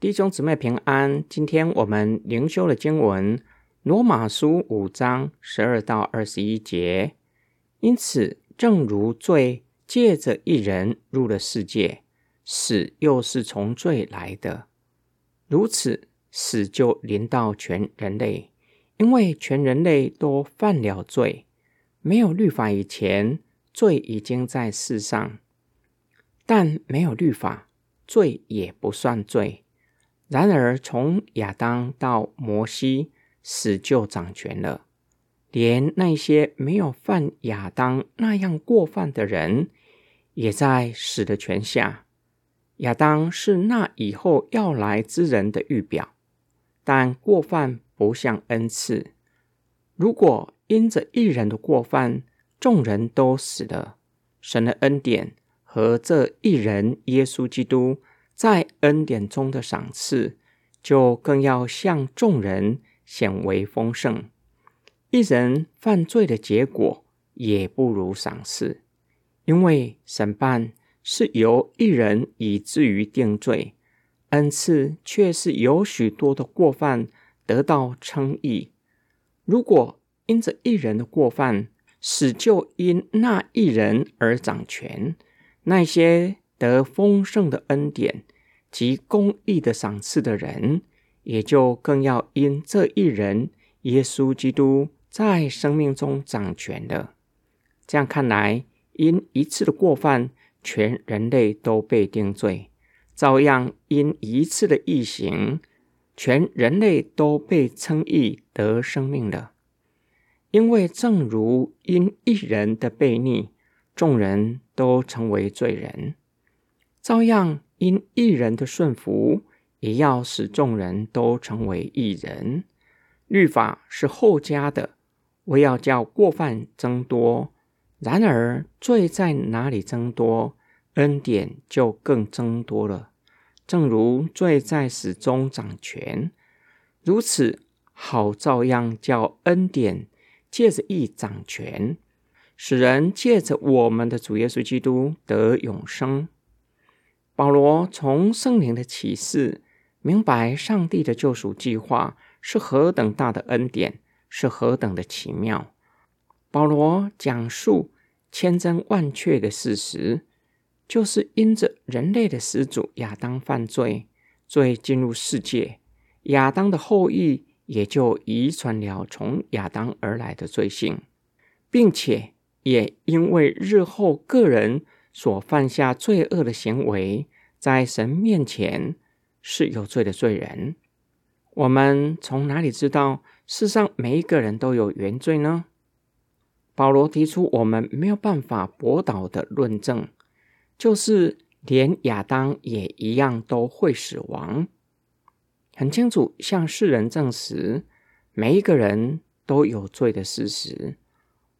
弟兄姊妹平安。今天我们灵修的经文《罗马书》五章十二到二十一节。因此，正如罪借着一人入了世界，死又是从罪来的，如此死就临到全人类，因为全人类都犯了罪。没有律法以前，罪已经在世上。但没有律法，罪也不算罪。然而，从亚当到摩西，死就掌权了。连那些没有犯亚当那样过犯的人，也在死的权下。亚当是那以后要来之人的预表，但过犯不像恩赐。如果因着一人的过犯，众人都死了，神的恩典。和这一人耶稣基督在恩典中的赏赐，就更要向众人显为丰盛。一人犯罪的结果也不如赏赐，因为审判是由一人以至于定罪，恩赐却是由许多的过犯得到称义。如果因着一人的过犯，死就因那一人而掌权。那些得丰盛的恩典及公义的赏赐的人，也就更要因这一人耶稣基督在生命中掌权了。这样看来，因一次的过犯，全人类都被定罪；照样因一次的异行，全人类都被称义得生命了。因为正如因一人的悖逆，众人。都成为罪人，照样因一人的顺服，也要使众人都成为一人。律法是后加的，为要叫过犯增多；然而罪在哪里增多，恩典就更增多了。正如罪在死中掌权，如此好照样叫恩典借着义掌权。使人借着我们的主耶稣基督得永生。保罗从圣灵的启示明白上帝的救赎计划是何等大的恩典，是何等的奇妙。保罗讲述千真万确的事实，就是因着人类的始祖亚当犯罪，罪进入世界，亚当的后裔也就遗传了从亚当而来的罪性，并且。也因为日后个人所犯下罪恶的行为，在神面前是有罪的罪人。我们从哪里知道世上每一个人都有原罪呢？保罗提出我们没有办法驳倒的论证，就是连亚当也一样都会死亡。很清楚向世人证实每一个人都有罪的事实。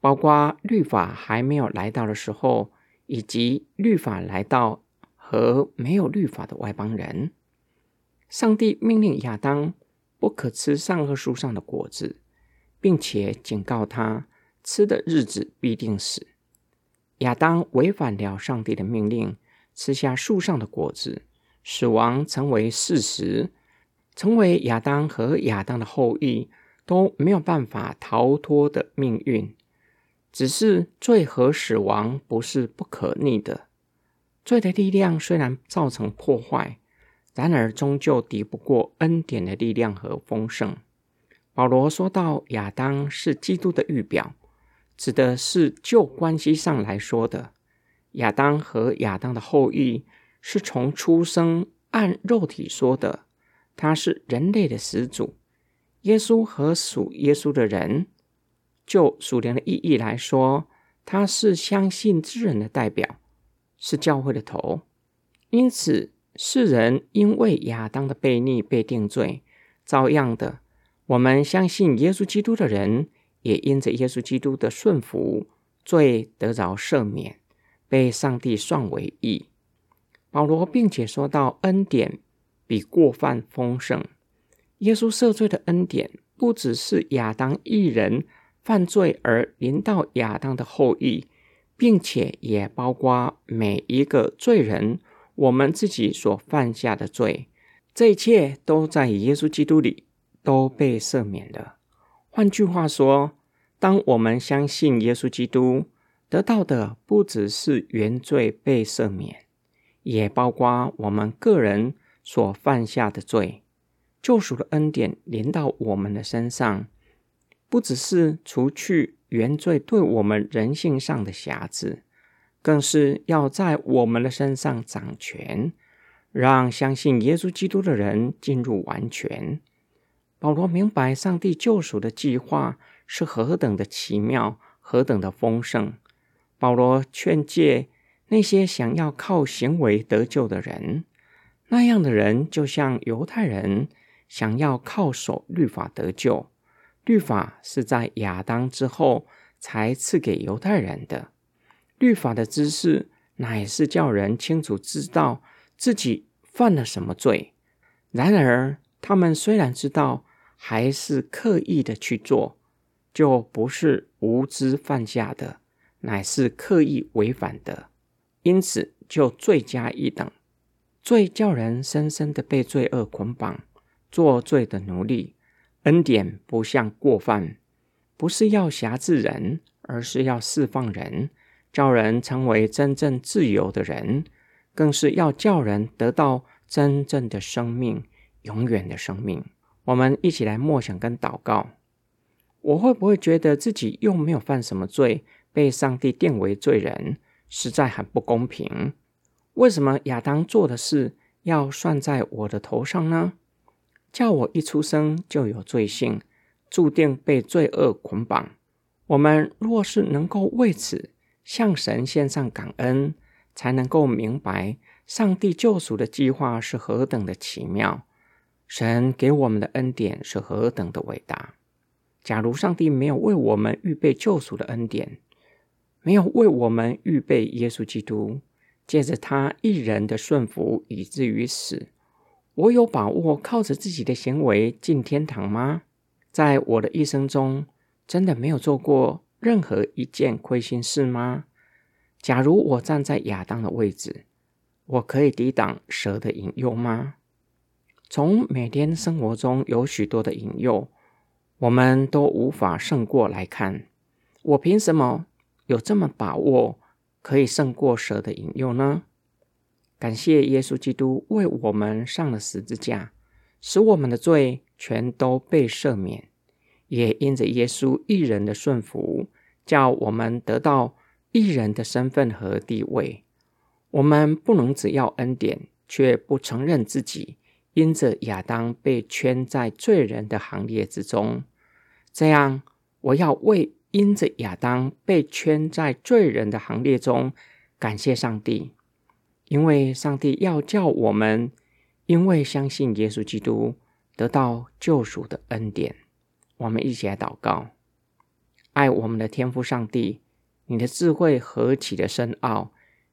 包括律法还没有来到的时候，以及律法来到和没有律法的外邦人，上帝命令亚当不可吃上棵树上的果子，并且警告他吃的日子必定死。亚当违反了上帝的命令，吃下树上的果子，死亡成为事实，成为亚当和亚当的后裔都没有办法逃脱的命运。只是罪和死亡不是不可逆的，罪的力量虽然造成破坏，然而终究敌不过恩典的力量和丰盛。保罗说到亚当是基督的预表，指的是旧关系上来说的。亚当和亚当的后裔是从出生按肉体说的，他是人类的始祖。耶稣和属耶稣的人。就属灵的意义来说，他是相信之人的代表，是教会的头。因此，世人因为亚当的悖逆被定罪，照样的，我们相信耶稣基督的人，也因着耶稣基督的顺服，罪得着赦免，被上帝算为义。保罗并且说到，恩典比过犯丰盛。耶稣赦罪的恩典，不只是亚当一人。犯罪而临到亚当的后裔，并且也包括每一个罪人，我们自己所犯下的罪，这一切都在耶稣基督里都被赦免了。换句话说，当我们相信耶稣基督，得到的不只是原罪被赦免，也包括我们个人所犯下的罪。救赎的恩典临到我们的身上，不只是除去原罪对我们人性上的瑕疵，更是要在我们的身上掌权，让相信耶稣基督的人进入完全。保罗明白上帝救赎的计划是何等的奇妙，何等的丰盛。保罗劝诫那些想要靠行为得救的人，那样的人就像犹太人。想要靠守律法得救，律法是在亚当之后才赐给犹太人的。律法的知识乃是叫人清楚知道自己犯了什么罪。然而，他们虽然知道，还是刻意的去做，就不是无知犯下的，乃是刻意违反的。因此，就罪加一等。罪叫人深深的被罪恶捆绑。作罪的奴隶，恩典不像过犯，不是要辖制人，而是要释放人，叫人成为真正自由的人，更是要叫人得到真正的生命，永远的生命。我们一起来默想跟祷告：我会不会觉得自己又没有犯什么罪，被上帝定为罪人，实在很不公平？为什么亚当做的事要算在我的头上呢？叫我一出生就有罪性，注定被罪恶捆绑。我们若是能够为此向神献上感恩，才能够明白上帝救赎的计划是何等的奇妙，神给我们的恩典是何等的伟大。假如上帝没有为我们预备救赎的恩典，没有为我们预备耶稣基督，借着他一人的顺服，以至于死。我有把握靠着自己的行为进天堂吗？在我的一生中，真的没有做过任何一件亏心事吗？假如我站在亚当的位置，我可以抵挡蛇的引诱吗？从每天生活中有许多的引诱，我们都无法胜过来看，我凭什么有这么把握可以胜过蛇的引诱呢？感谢耶稣基督为我们上了十字架，使我们的罪全都被赦免；也因着耶稣一人的顺服，叫我们得到一人的身份和地位。我们不能只要恩典，却不承认自己因着亚当被圈在罪人的行列之中。这样，我要为因着亚当被圈在罪人的行列中，感谢上帝。因为上帝要叫我们，因为相信耶稣基督得到救赎的恩典，我们一起来祷告：爱我们的天父上帝，你的智慧何其的深奥，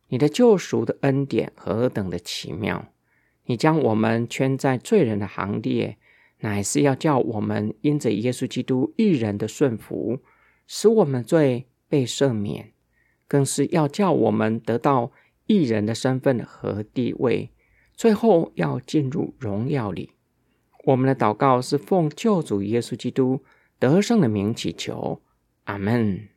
你的救赎的恩典何等的奇妙！你将我们圈在罪人的行列，乃是要叫我们因着耶稣基督一人的顺服，使我们罪被赦免，更是要叫我们得到。艺人的身份和地位，最后要进入荣耀里。我们的祷告是奉救主耶稣基督得胜的名祈求，阿门。